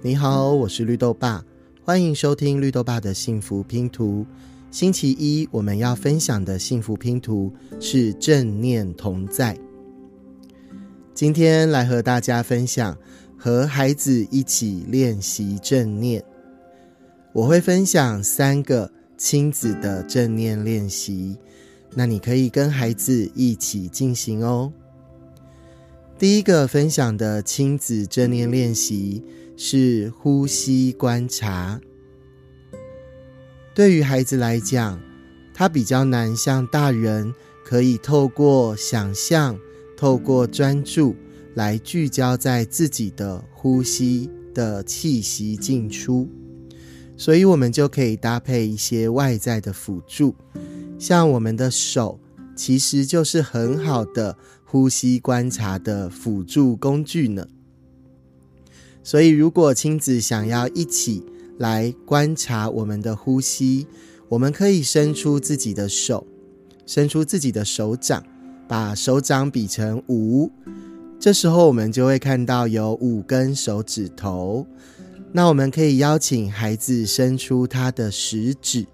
你好，我是绿豆爸，欢迎收听绿豆爸的幸福拼图。星期一我们要分享的幸福拼图是正念同在。今天来和大家分享和孩子一起练习正念。我会分享三个亲子的正念练习，那你可以跟孩子一起进行哦。第一个分享的亲子正念练习。是呼吸观察。对于孩子来讲，他比较难像大人可以透过想象、透过专注来聚焦在自己的呼吸的气息进出，所以我们就可以搭配一些外在的辅助，像我们的手，其实就是很好的呼吸观察的辅助工具呢。所以，如果亲子想要一起来观察我们的呼吸，我们可以伸出自己的手，伸出自己的手掌，把手掌比成五。这时候，我们就会看到有五根手指头。那我们可以邀请孩子伸出他的食指，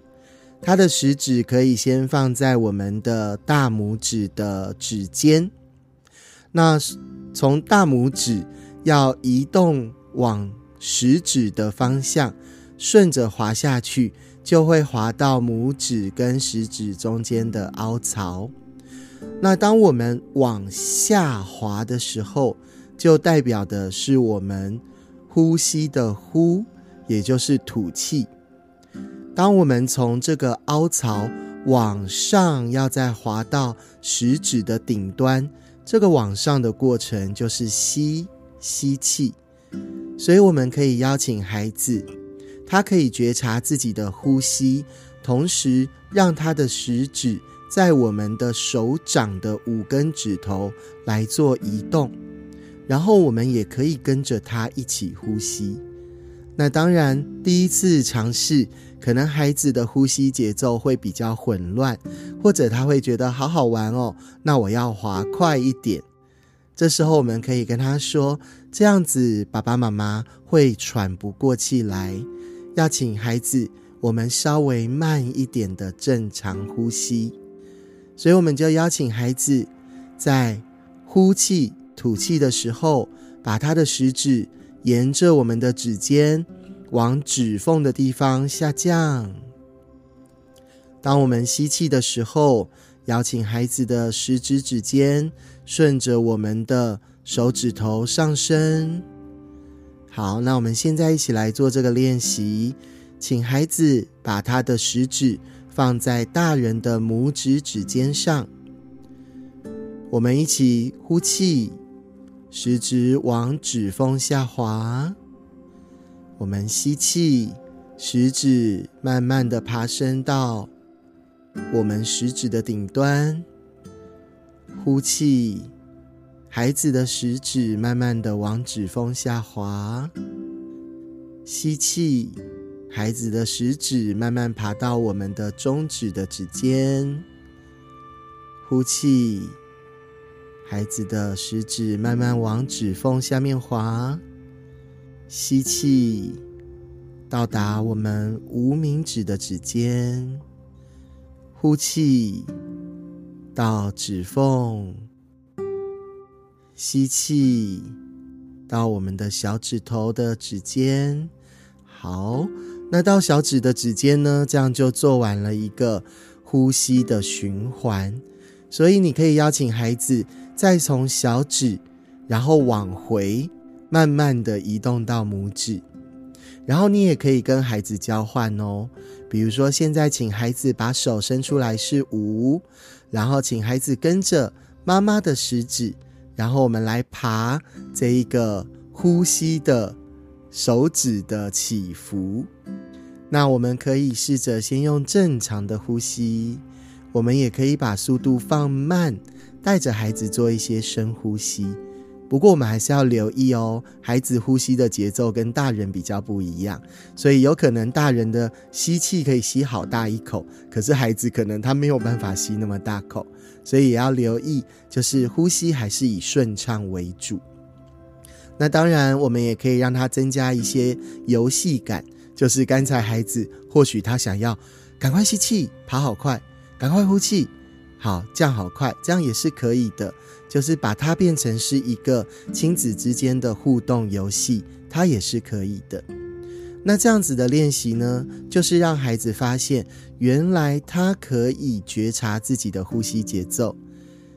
他的食指可以先放在我们的大拇指的指尖。那从大拇指要移动。往食指的方向顺着滑下去，就会滑到拇指跟食指中间的凹槽。那当我们往下滑的时候，就代表的是我们呼吸的呼，也就是吐气。当我们从这个凹槽往上，要再滑到食指的顶端，这个往上的过程就是吸吸气。所以，我们可以邀请孩子，他可以觉察自己的呼吸，同时让他的食指在我们的手掌的五根指头来做移动，然后我们也可以跟着他一起呼吸。那当然，第一次尝试，可能孩子的呼吸节奏会比较混乱，或者他会觉得好好玩哦，那我要滑快一点。这时候，我们可以跟他说：“这样子，爸爸妈妈会喘不过气来。要请孩子，我们稍微慢一点的正常呼吸。所以，我们就邀请孩子在呼气、吐气的时候，把他的食指沿着我们的指尖往指缝的地方下降。当我们吸气的时候，邀请孩子的食指指尖。”顺着我们的手指头上升。好，那我们现在一起来做这个练习，请孩子把他的食指放在大人的拇指指尖上。我们一起呼气，食指往指缝下滑。我们吸气，食指慢慢的爬升到我们食指的顶端。呼气，孩子的食指慢慢的往指缝下滑。吸气，孩子的食指慢慢爬到我们的中指的指尖。呼气，孩子的食指慢慢往指缝下面滑。吸气，到达我们无名指的指尖。呼气。到指缝，吸气，到我们的小指头的指尖。好，那到小指的指尖呢？这样就做完了一个呼吸的循环。所以你可以邀请孩子再从小指，然后往回，慢慢的移动到拇指。然后你也可以跟孩子交换哦，比如说现在请孩子把手伸出来是五。然后，请孩子跟着妈妈的食指，然后我们来爬这一个呼吸的手指的起伏。那我们可以试着先用正常的呼吸，我们也可以把速度放慢，带着孩子做一些深呼吸。不过我们还是要留意哦，孩子呼吸的节奏跟大人比较不一样，所以有可能大人的吸气可以吸好大一口，可是孩子可能他没有办法吸那么大口，所以也要留意，就是呼吸还是以顺畅为主。那当然，我们也可以让他增加一些游戏感，就是刚才孩子或许他想要赶快吸气，跑好快，赶快呼气，好降好快，这样也是可以的。就是把它变成是一个亲子之间的互动游戏，它也是可以的。那这样子的练习呢，就是让孩子发现，原来他可以觉察自己的呼吸节奏，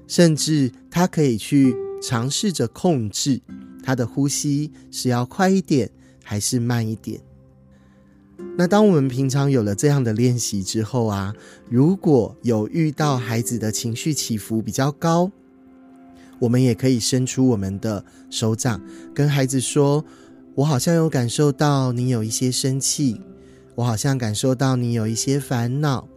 甚至他可以去尝试着控制他的呼吸是要快一点还是慢一点。那当我们平常有了这样的练习之后啊，如果有遇到孩子的情绪起伏比较高，我们也可以伸出我们的手掌，跟孩子说：“我好像有感受到你有一些生气，我好像感受到你有一些烦恼。”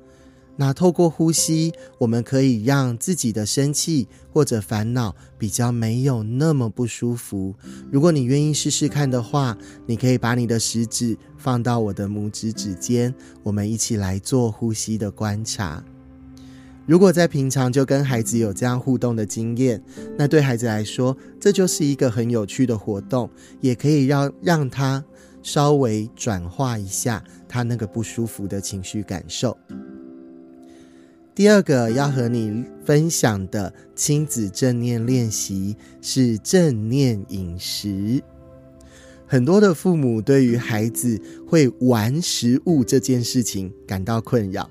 那透过呼吸，我们可以让自己的生气或者烦恼比较没有那么不舒服。如果你愿意试试看的话，你可以把你的食指放到我的拇指指尖，我们一起来做呼吸的观察。如果在平常就跟孩子有这样互动的经验，那对孩子来说，这就是一个很有趣的活动，也可以让让他稍微转化一下他那个不舒服的情绪感受。第二个要和你分享的亲子正念练习是正念饮食。很多的父母对于孩子会玩食物这件事情感到困扰。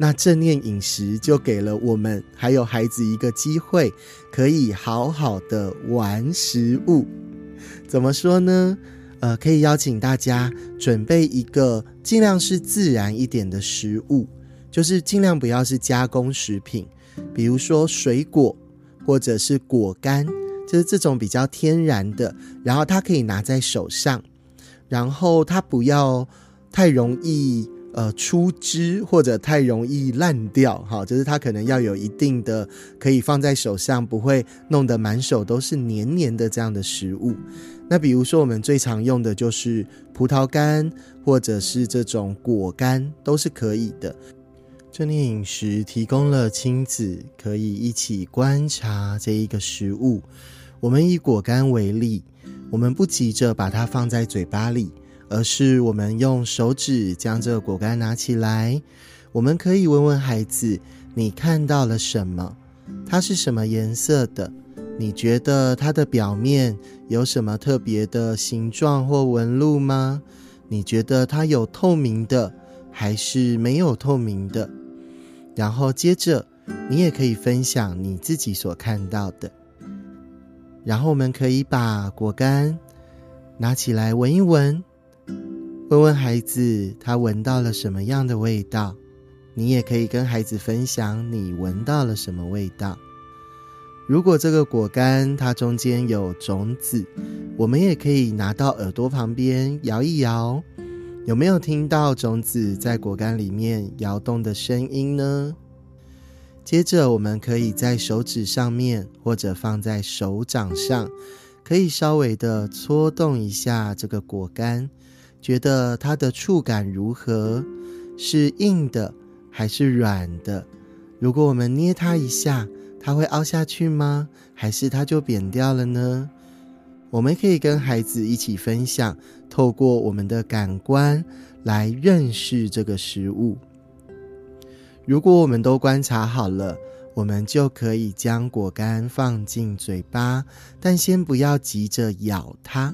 那正念饮食就给了我们还有孩子一个机会，可以好好的玩食物。怎么说呢？呃，可以邀请大家准备一个尽量是自然一点的食物，就是尽量不要是加工食品，比如说水果或者是果干，就是这种比较天然的。然后它可以拿在手上，然后它不要太容易。呃，出汁或者太容易烂掉，哈，就是它可能要有一定的可以放在手上，不会弄得满手都是黏黏的这样的食物。那比如说，我们最常用的就是葡萄干，或者是这种果干，都是可以的。正念饮食提供了亲子可以一起观察这一个食物。我们以果干为例，我们不急着把它放在嘴巴里。而是我们用手指将这个果干拿起来，我们可以问问孩子：“你看到了什么？它是什么颜色的？你觉得它的表面有什么特别的形状或纹路吗？你觉得它有透明的还是没有透明的？”然后接着，你也可以分享你自己所看到的。然后我们可以把果干拿起来闻一闻。问问孩子，他闻到了什么样的味道？你也可以跟孩子分享你闻到了什么味道。如果这个果干它中间有种子，我们也可以拿到耳朵旁边摇一摇，有没有听到种子在果干里面摇动的声音呢？接着，我们可以在手指上面或者放在手掌上，可以稍微的搓动一下这个果干。觉得它的触感如何？是硬的还是软的？如果我们捏它一下，它会凹下去吗？还是它就扁掉了呢？我们可以跟孩子一起分享，透过我们的感官来认识这个食物。如果我们都观察好了，我们就可以将果干放进嘴巴，但先不要急着咬它。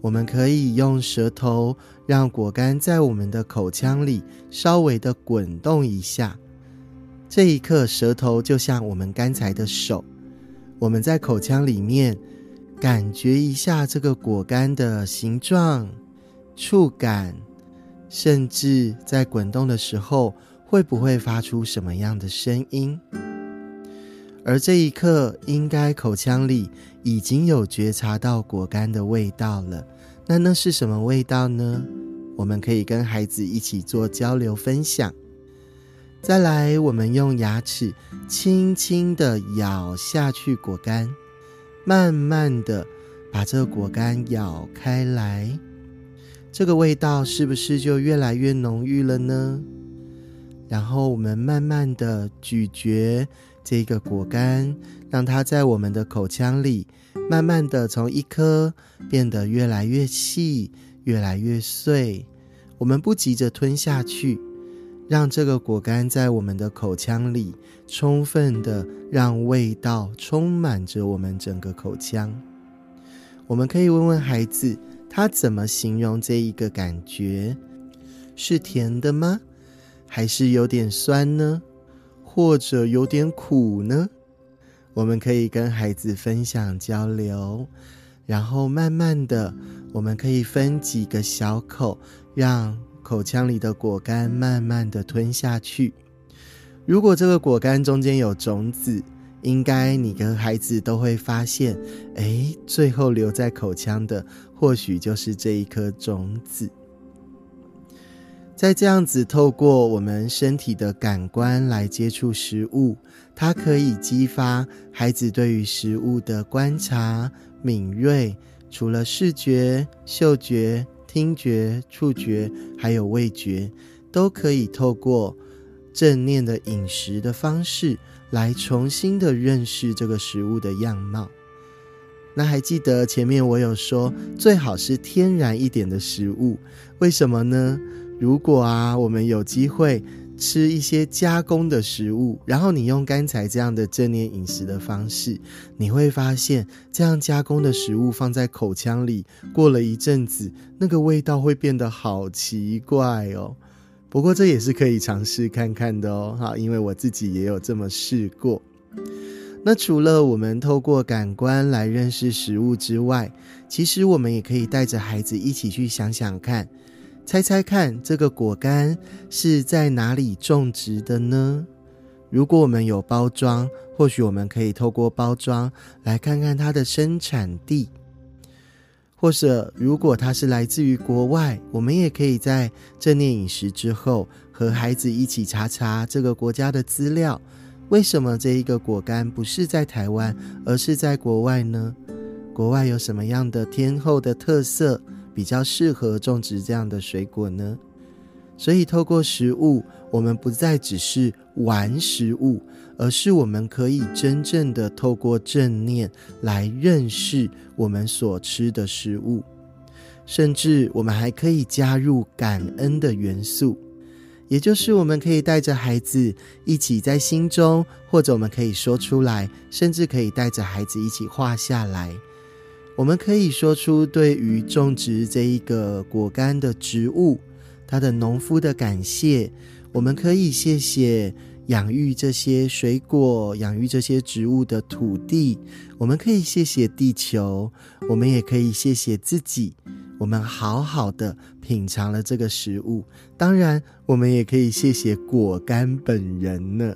我们可以用舌头让果干在我们的口腔里稍微的滚动一下，这一刻舌头就像我们刚才的手，我们在口腔里面感觉一下这个果干的形状、触感，甚至在滚动的时候会不会发出什么样的声音？而这一刻，应该口腔里已经有觉察到果干的味道了。那那是什么味道呢？我们可以跟孩子一起做交流分享。再来，我们用牙齿轻轻的咬下去果干，慢慢的把这个果干咬开来，这个味道是不是就越来越浓郁了呢？然后我们慢慢的咀嚼。这个果干，让它在我们的口腔里慢慢的从一颗变得越来越细，越来越碎。我们不急着吞下去，让这个果干在我们的口腔里充分的让味道充满着我们整个口腔。我们可以问问孩子，他怎么形容这一个感觉？是甜的吗？还是有点酸呢？或者有点苦呢？我们可以跟孩子分享交流，然后慢慢的，我们可以分几个小口，让口腔里的果干慢慢的吞下去。如果这个果干中间有种子，应该你跟孩子都会发现，哎，最后留在口腔的或许就是这一颗种子。在这样子透过我们身体的感官来接触食物，它可以激发孩子对于食物的观察敏锐。除了视觉、嗅觉、听觉、触觉，还有味觉，都可以透过正念的饮食的方式来重新的认识这个食物的样貌。那还记得前面我有说，最好是天然一点的食物，为什么呢？如果啊，我们有机会吃一些加工的食物，然后你用刚才这样的正念饮食的方式，你会发现，这样加工的食物放在口腔里，过了一阵子，那个味道会变得好奇怪哦。不过这也是可以尝试看看的哦，哈，因为我自己也有这么试过。那除了我们透过感官来认识食物之外，其实我们也可以带着孩子一起去想想看。猜猜看，这个果干是在哪里种植的呢？如果我们有包装，或许我们可以透过包装来看看它的生产地；或者，如果它是来自于国外，我们也可以在正念饮食之后，和孩子一起查查这个国家的资料。为什么这一个果干不是在台湾，而是在国外呢？国外有什么样的天后的特色？比较适合种植这样的水果呢，所以透过食物，我们不再只是玩食物，而是我们可以真正的透过正念来认识我们所吃的食物，甚至我们还可以加入感恩的元素，也就是我们可以带着孩子一起在心中，或者我们可以说出来，甚至可以带着孩子一起画下来。我们可以说出对于种植这一个果干的植物，它的农夫的感谢。我们可以谢谢养育这些水果、养育这些植物的土地。我们可以谢谢地球，我们也可以谢谢自己。我们好好的品尝了这个食物，当然，我们也可以谢谢果干本人呢。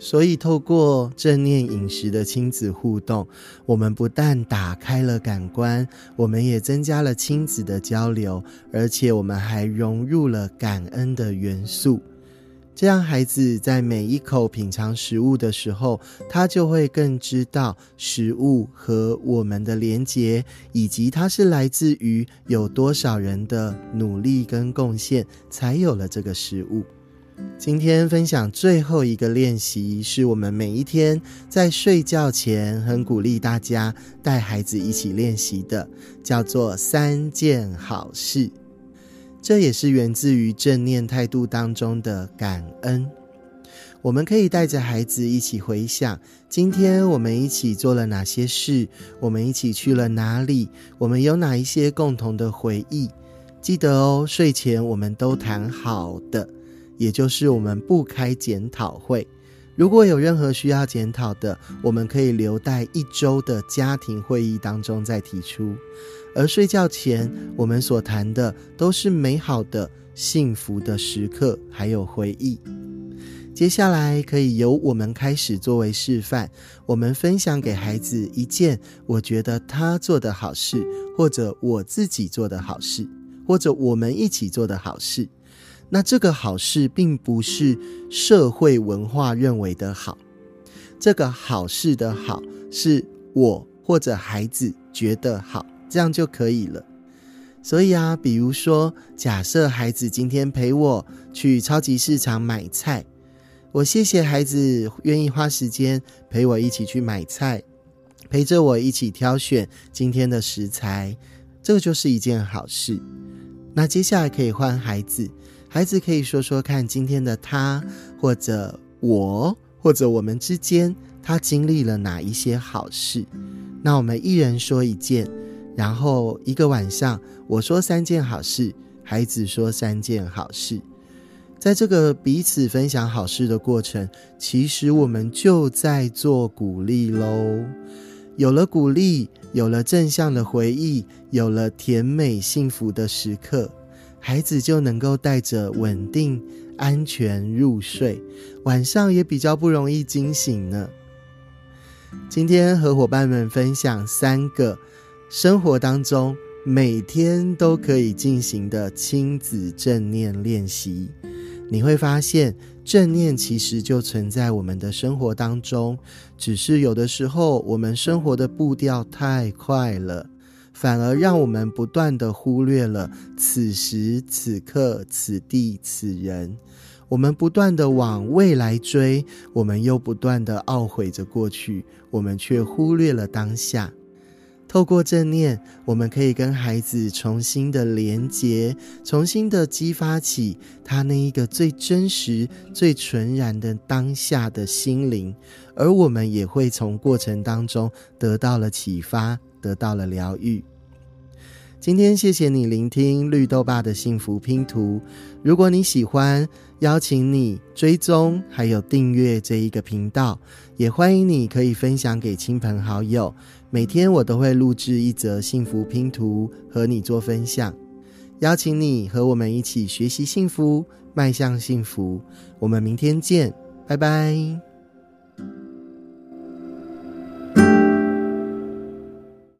所以，透过正念饮食的亲子互动，我们不但打开了感官，我们也增加了亲子的交流，而且我们还融入了感恩的元素。这样，孩子在每一口品尝食物的时候，他就会更知道食物和我们的连结，以及它是来自于有多少人的努力跟贡献，才有了这个食物。今天分享最后一个练习，是我们每一天在睡觉前很鼓励大家带孩子一起练习的，叫做三件好事。这也是源自于正念态度当中的感恩。我们可以带着孩子一起回想，今天我们一起做了哪些事，我们一起去了哪里，我们有哪一些共同的回忆。记得哦，睡前我们都谈好的。也就是我们不开检讨会，如果有任何需要检讨的，我们可以留待一周的家庭会议当中再提出。而睡觉前，我们所谈的都是美好的、幸福的时刻，还有回忆。接下来可以由我们开始作为示范，我们分享给孩子一件我觉得他做的好事，或者我自己做的好事，或者我们一起做的好事。那这个好事并不是社会文化认为的好，这个好事的好是我或者孩子觉得好，这样就可以了。所以啊，比如说，假设孩子今天陪我去超级市场买菜，我谢谢孩子愿意花时间陪我一起去买菜。陪着我一起挑选今天的食材，这个就是一件好事。那接下来可以换孩子，孩子可以说说看今天的他或者我或者我们之间他经历了哪一些好事。那我们一人说一件，然后一个晚上我说三件好事，孩子说三件好事。在这个彼此分享好事的过程，其实我们就在做鼓励喽。有了鼓励，有了正向的回忆，有了甜美幸福的时刻，孩子就能够带着稳定、安全入睡，晚上也比较不容易惊醒呢。今天和伙伴们分享三个生活当中每天都可以进行的亲子正念练习。你会发现，正念其实就存在我们的生活当中，只是有的时候我们生活的步调太快了，反而让我们不断的忽略了此时此刻此地此人。我们不断的往未来追，我们又不断的懊悔着过去，我们却忽略了当下。透过正念，我们可以跟孩子重新的连接，重新的激发起他那一个最真实、最纯然的当下的心灵，而我们也会从过程当中得到了启发，得到了疗愈。今天谢谢你聆听绿豆爸的幸福拼图。如果你喜欢，邀请你追踪还有订阅这一个频道，也欢迎你可以分享给亲朋好友。每天我都会录制一则幸福拼图和你做分享，邀请你和我们一起学习幸福，迈向幸福。我们明天见，拜拜。